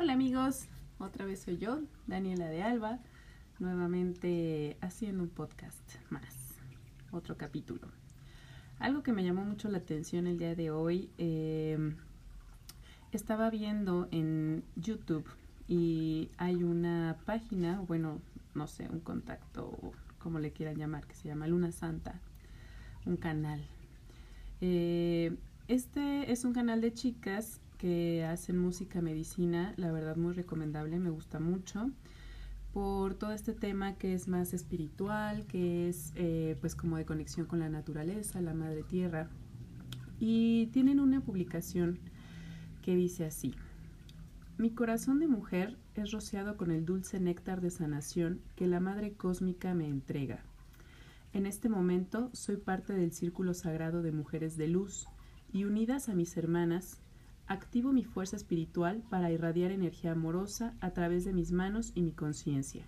Hola amigos, otra vez soy yo, Daniela de Alba, nuevamente haciendo un podcast más, otro capítulo. Algo que me llamó mucho la atención el día de hoy, em, estaba viendo en YouTube y hay una página, bueno, no sé, un contacto, como le quieran llamar, que se llama Luna Santa, un canal. Eh, este es un canal de chicas que hacen música medicina, la verdad muy recomendable, me gusta mucho por todo este tema que es más espiritual, que es eh, pues como de conexión con la naturaleza, la madre tierra. Y tienen una publicación que dice así, mi corazón de mujer es rociado con el dulce néctar de sanación que la Madre Cósmica me entrega. En este momento soy parte del círculo sagrado de mujeres de luz y unidas a mis hermanas activo mi fuerza espiritual para irradiar energía amorosa a través de mis manos y mi conciencia.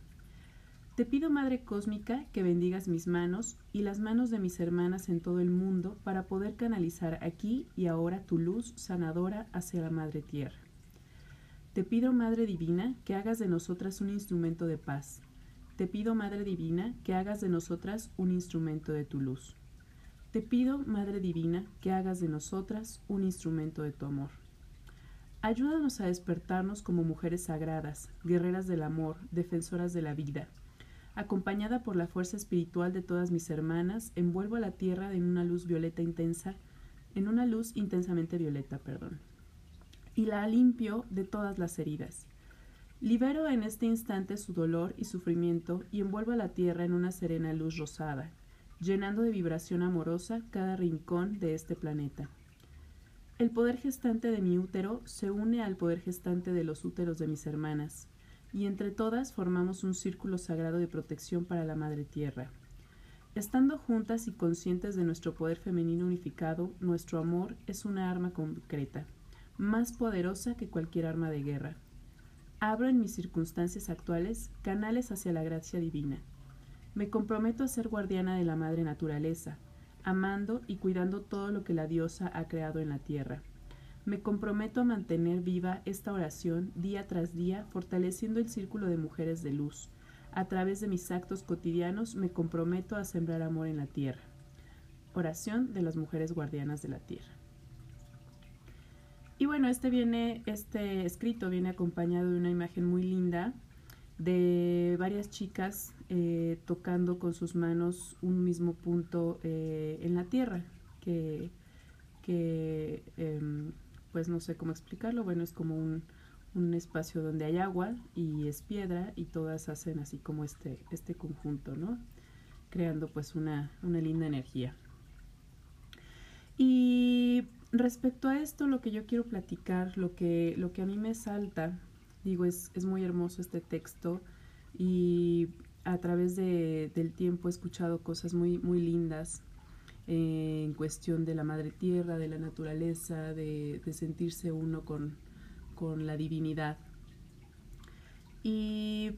Te pido, Madre Cósmica, que bendigas mis manos y las manos de mis hermanas en todo el mundo para poder canalizar aquí y ahora tu luz sanadora hacia la Madre Tierra. Te pido, Madre Divina, que hagas de nosotras un instrumento de paz. Te pido, Madre Divina, que hagas de nosotras un instrumento de tu luz. Te pido, Madre Divina, que hagas de nosotras un instrumento de tu amor. Ayúdanos a despertarnos como mujeres sagradas, guerreras del amor, defensoras de la vida. Acompañada por la fuerza espiritual de todas mis hermanas, envuelvo a la tierra en una luz violeta intensa, en una luz intensamente violeta, perdón. Y la limpio de todas las heridas. Libero en este instante su dolor y sufrimiento y envuelvo a la tierra en una serena luz rosada, llenando de vibración amorosa cada rincón de este planeta. El poder gestante de mi útero se une al poder gestante de los úteros de mis hermanas, y entre todas formamos un círculo sagrado de protección para la Madre Tierra. Estando juntas y conscientes de nuestro poder femenino unificado, nuestro amor es una arma concreta, más poderosa que cualquier arma de guerra. Abro en mis circunstancias actuales canales hacia la gracia divina. Me comprometo a ser guardiana de la Madre Naturaleza, amando y cuidando todo lo que la diosa ha creado en la tierra. Me comprometo a mantener viva esta oración día tras día, fortaleciendo el círculo de mujeres de luz. A través de mis actos cotidianos me comprometo a sembrar amor en la tierra. Oración de las mujeres guardianas de la tierra. Y bueno, este viene, este escrito viene acompañado de una imagen muy linda de varias chicas eh, tocando con sus manos un mismo punto eh, en la tierra, que, em, pues no sé cómo explicarlo, bueno, es como un, espacio donde hay agua y es piedra y todas hacen así como este, este conjunto, ¿no? Creando pues una, una linda energía. Y respecto a esto, lo que yo quiero platicar, lo que, lo que a mí me salta Digo, es, es muy hermoso este texto y a través de, del tiempo he escuchado cosas muy, muy lindas eh, en cuestión de la madre tierra, de la naturaleza, de, de sentirse uno con, con la divinidad. Y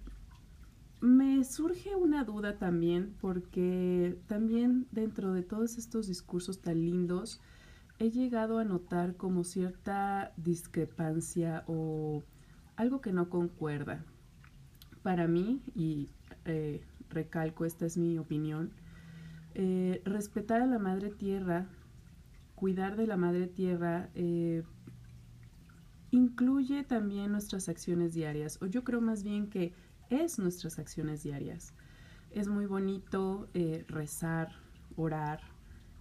me surge una duda también, porque también dentro de todos estos discursos tan lindos, he llegado a notar como cierta discrepancia o algo que no concuerda. Para mí, y eh, recalco, esta es mi opinión, eh, respetar a la madre tierra, cuidar de la madre tierra, eh, incluye también nuestras acciones diarias, o yo creo más bien que es nuestras acciones diarias. Es muy bonito rezar, orar,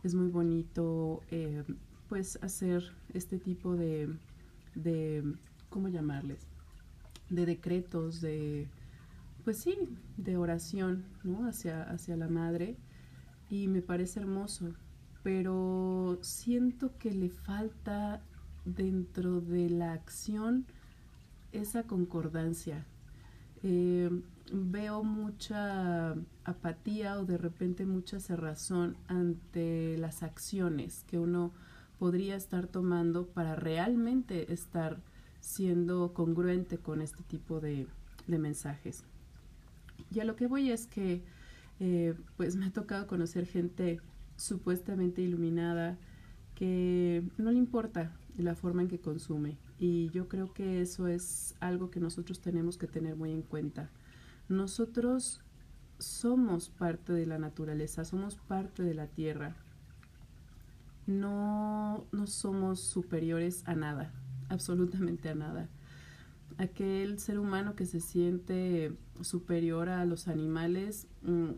es muy bonito pues hacer este tipo de, de ¿cómo llamarles? De decretos, de, pues sí, de oración, ¿no? Hacia, hacia la madre. Y me parece hermoso, pero siento que le falta dentro de la acción esa concordancia. Eh, veo mucha apatía o de repente mucha cerrazón ante las acciones que uno podría estar tomando para realmente estar siendo congruente con este tipo de, mensajes. Y a lo que voy es que eh, pues me ha tocado conocer gente supuestamente iluminada que no le importa la forma en que consume. Y yo creo que eso es algo que nosotros tenemos que tener muy en cuenta. Nosotros somos parte de la naturaleza, somos parte de la tierra. No, no somos superiores a nada, absolutamente a nada. Aquel ser humano que se siente superior a los animales, mm,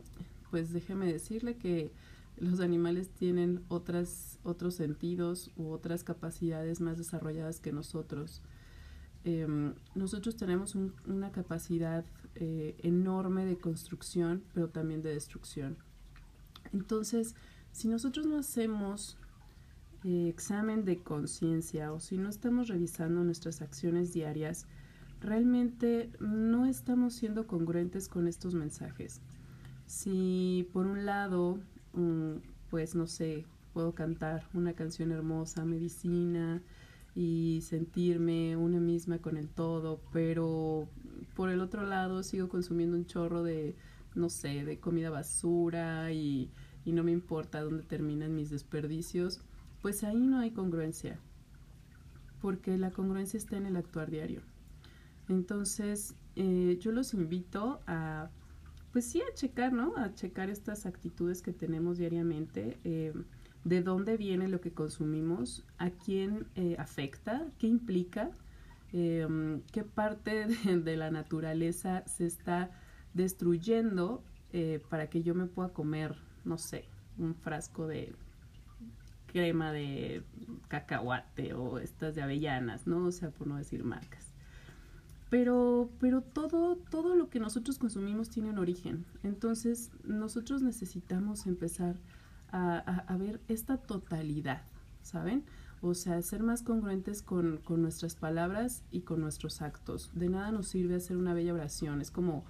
pues déjeme decirle que los animales tienen otras, otros sentidos u otras capacidades más desarrolladas que nosotros. Em, nosotros tenemos una capacidad eh, enorme de construcción, pero también de destrucción. Entonces, si nosotros no hacemos eh, examen de conciencia o si no estamos revisando nuestras acciones diarias, realmente no estamos siendo congruentes con estos mensajes. Si por un lado Mm, pues no sé, puedo cantar una canción hermosa, medicina y sentirme una misma con el todo, pero por el otro lado sigo consumiendo un chorro de, no sé, de comida basura y, y no me importa dónde terminan mis desperdicios, pues ahí no hay congruencia, porque la congruencia está en el actuar diario. Entonces, eh, yo los invito a pues sí, a checar, ¿no? A checar estas actitudes que tenemos diariamente, eh, de dónde viene lo que consumimos, a quién eh, afecta, qué implica, em, qué parte de, la naturaleza se está destruyendo para que yo me pueda comer, no sé, un frasco de crema de cacahuate o estas de avellanas, ¿no? O sea, por no decir marcas. Pero, pero todo, todo lo que nosotros consumimos tiene un origen. Entonces, nosotros necesitamos empezar a, ver esta totalidad, ¿saben? O sea, ser más congruentes con, con, nuestras palabras y con nuestros actos. De nada nos sirve hacer una bella oración. Es como,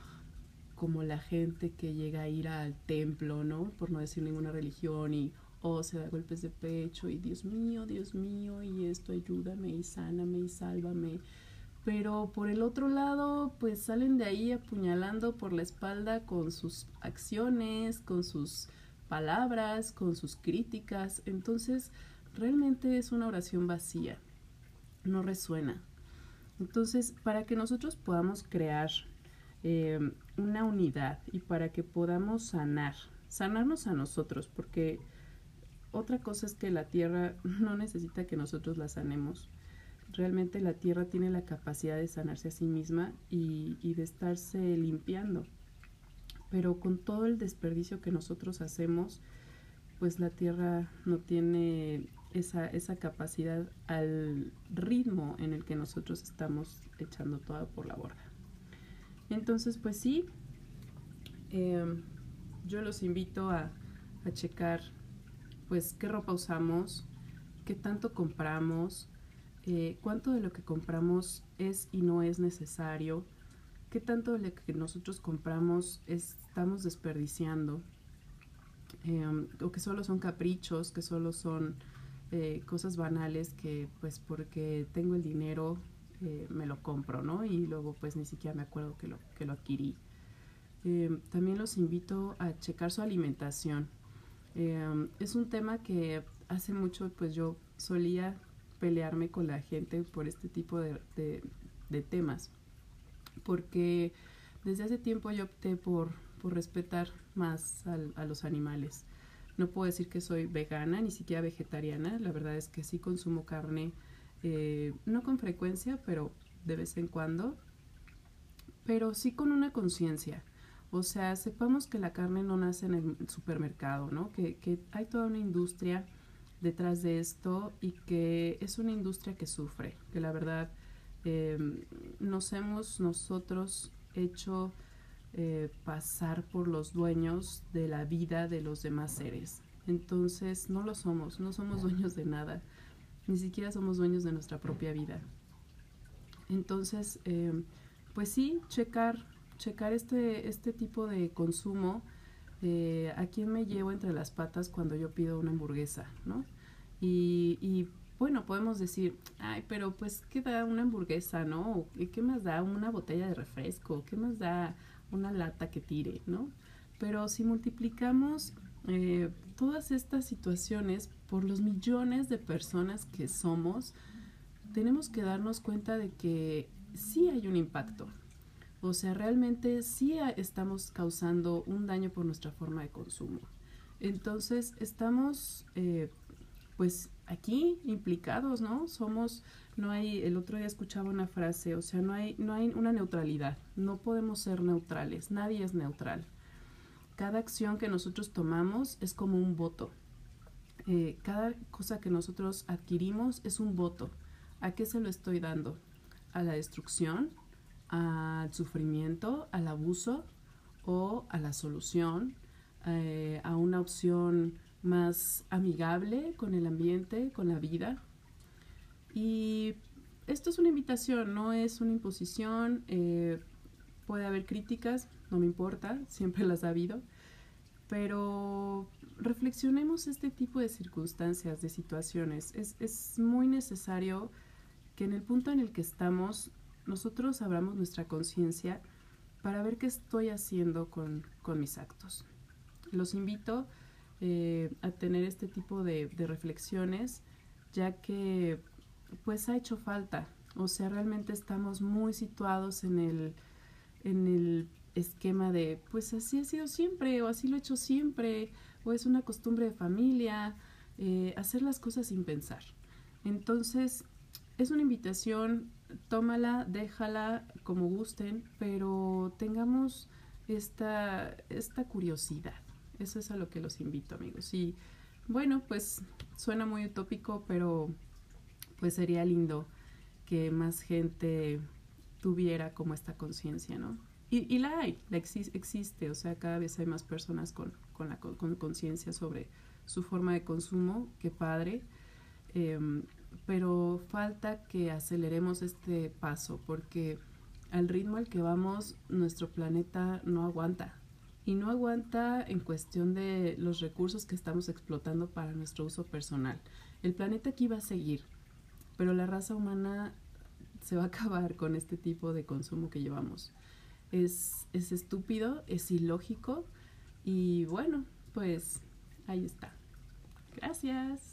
como la gente que llega a ir al templo, ¿no? Por no decir ninguna religión y, oh, se da golpes de pecho y Dios mío, Dios mío, y esto ayúdame y sáname y sálvame pero por el otro lado, pues salen de ahí apuñalando por la espalda con sus acciones, con sus palabras, con sus críticas. Entonces, realmente es una oración vacía, no resuena. Entonces, para que nosotros podamos crear eh, una unidad y para que podamos sanar, sanarnos a nosotros, porque otra cosa es que la tierra no necesita que nosotros la sanemos realmente la tierra tiene la capacidad de sanarse a sí misma y, de estarse limpiando. Pero con todo el desperdicio que nosotros hacemos, pues la tierra no tiene esa, esa capacidad al ritmo en el que nosotros estamos echando todo por la borda. Entonces, pues sí, em, yo los invito a, a checar pues qué ropa usamos, qué tanto compramos, eh, cuánto de lo que compramos es y no es necesario, qué tanto de lo que nosotros compramos estamos desperdiciando, em, o que solo son caprichos, que solo son eh, cosas banales que pues porque tengo el dinero eh, me lo compro, ¿no? Y luego pues ni siquiera me acuerdo que lo, que lo adquirí. Em, también los invito a checar su alimentación. Em, es un tema que hace mucho pues yo solía pelearme con la gente por este tipo de, temas. Porque desde hace tiempo yo opté por, respetar más a los animales. No puedo decir que soy vegana, ni siquiera vegetariana. La verdad es que sí consumo carne, eh, no con frecuencia, pero de vez en cuando. Pero sí con una conciencia. O sea, sepamos que la carne no nace en el supermercado, ¿no? Que, que hay toda una industria detrás de esto y que es una industria que sufre, que la verdad eh, nos hemos nosotros hecho eh, pasar por los dueños de la vida de los demás seres. Entonces no lo somos, no somos dueños de nada, ni siquiera somos dueños de nuestra propia vida. Entonces, eh, pues sí, checar, checar este, este tipo de consumo a quién me llevo entre las patas cuando yo pido una hamburguesa, ¿no? Y, bueno, podemos decir, ay, pero pues, ¿qué da una hamburguesa, no? ¿Qué más da una botella de refresco? ¿Qué más da una lata que tire, no? Pero si multiplicamos eh, todas estas situaciones por los millones de personas que somos, tenemos que darnos cuenta de que sí hay un impacto. O sea, realmente sí estamos causando un daño por nuestra forma de consumo. Entonces, estamos eh, pues aquí implicados, ¿no? Somos, no hay, el otro día escuchaba una frase, o sea, no hay, no hay una neutralidad, no podemos ser neutrales, nadie es neutral. Cada acción que nosotros tomamos es como un voto. Eh, cada cosa que nosotros adquirimos es un voto. ¿A qué se lo estoy dando? ¿A la destrucción? ¿Al sufrimiento? ¿Al abuso? ¿O a la solución? Eh, ¿A una opción más amigable con el ambiente, con la vida? Y esto es una invitación, no es una imposición. Eh, puede haber críticas, no me importa, siempre las ha habido, pero reflexionemos este tipo de circunstancias, de situaciones. Es, es muy necesario que en el punto en el que estamos, nosotros abramos nuestra conciencia para ver qué estoy haciendo con, con mis actos. Los invito eh, a tener este tipo de, reflexiones, ya que pues ha hecho falta. O sea, realmente estamos muy situados en el, en el esquema de, pues así ha sido siempre, o así lo he hecho siempre, o es una costumbre de familia, eh, hacer las cosas sin pensar. Entonces, es una invitación, tómala, déjala como gusten, pero tengamos esta, esta curiosidad. Eso es a lo que los invito, amigos. Y bueno, pues suena muy utópico, pero pues sería lindo que más gente tuviera como esta conciencia, ¿no? Y, la hay, la existe, o sea, cada vez hay más personas con, con la conciencia sobre su forma de consumo, qué padre, em, pero falta que aceleremos este paso porque al ritmo al que vamos nuestro planeta no aguanta y no aguanta en cuestión de los recursos que estamos explotando para nuestro uso personal. El planeta aquí va a seguir, pero la raza humana se va a acabar con este tipo de consumo que llevamos es, es estúpido, es ilógico y bueno, pues ahí está. Gracias.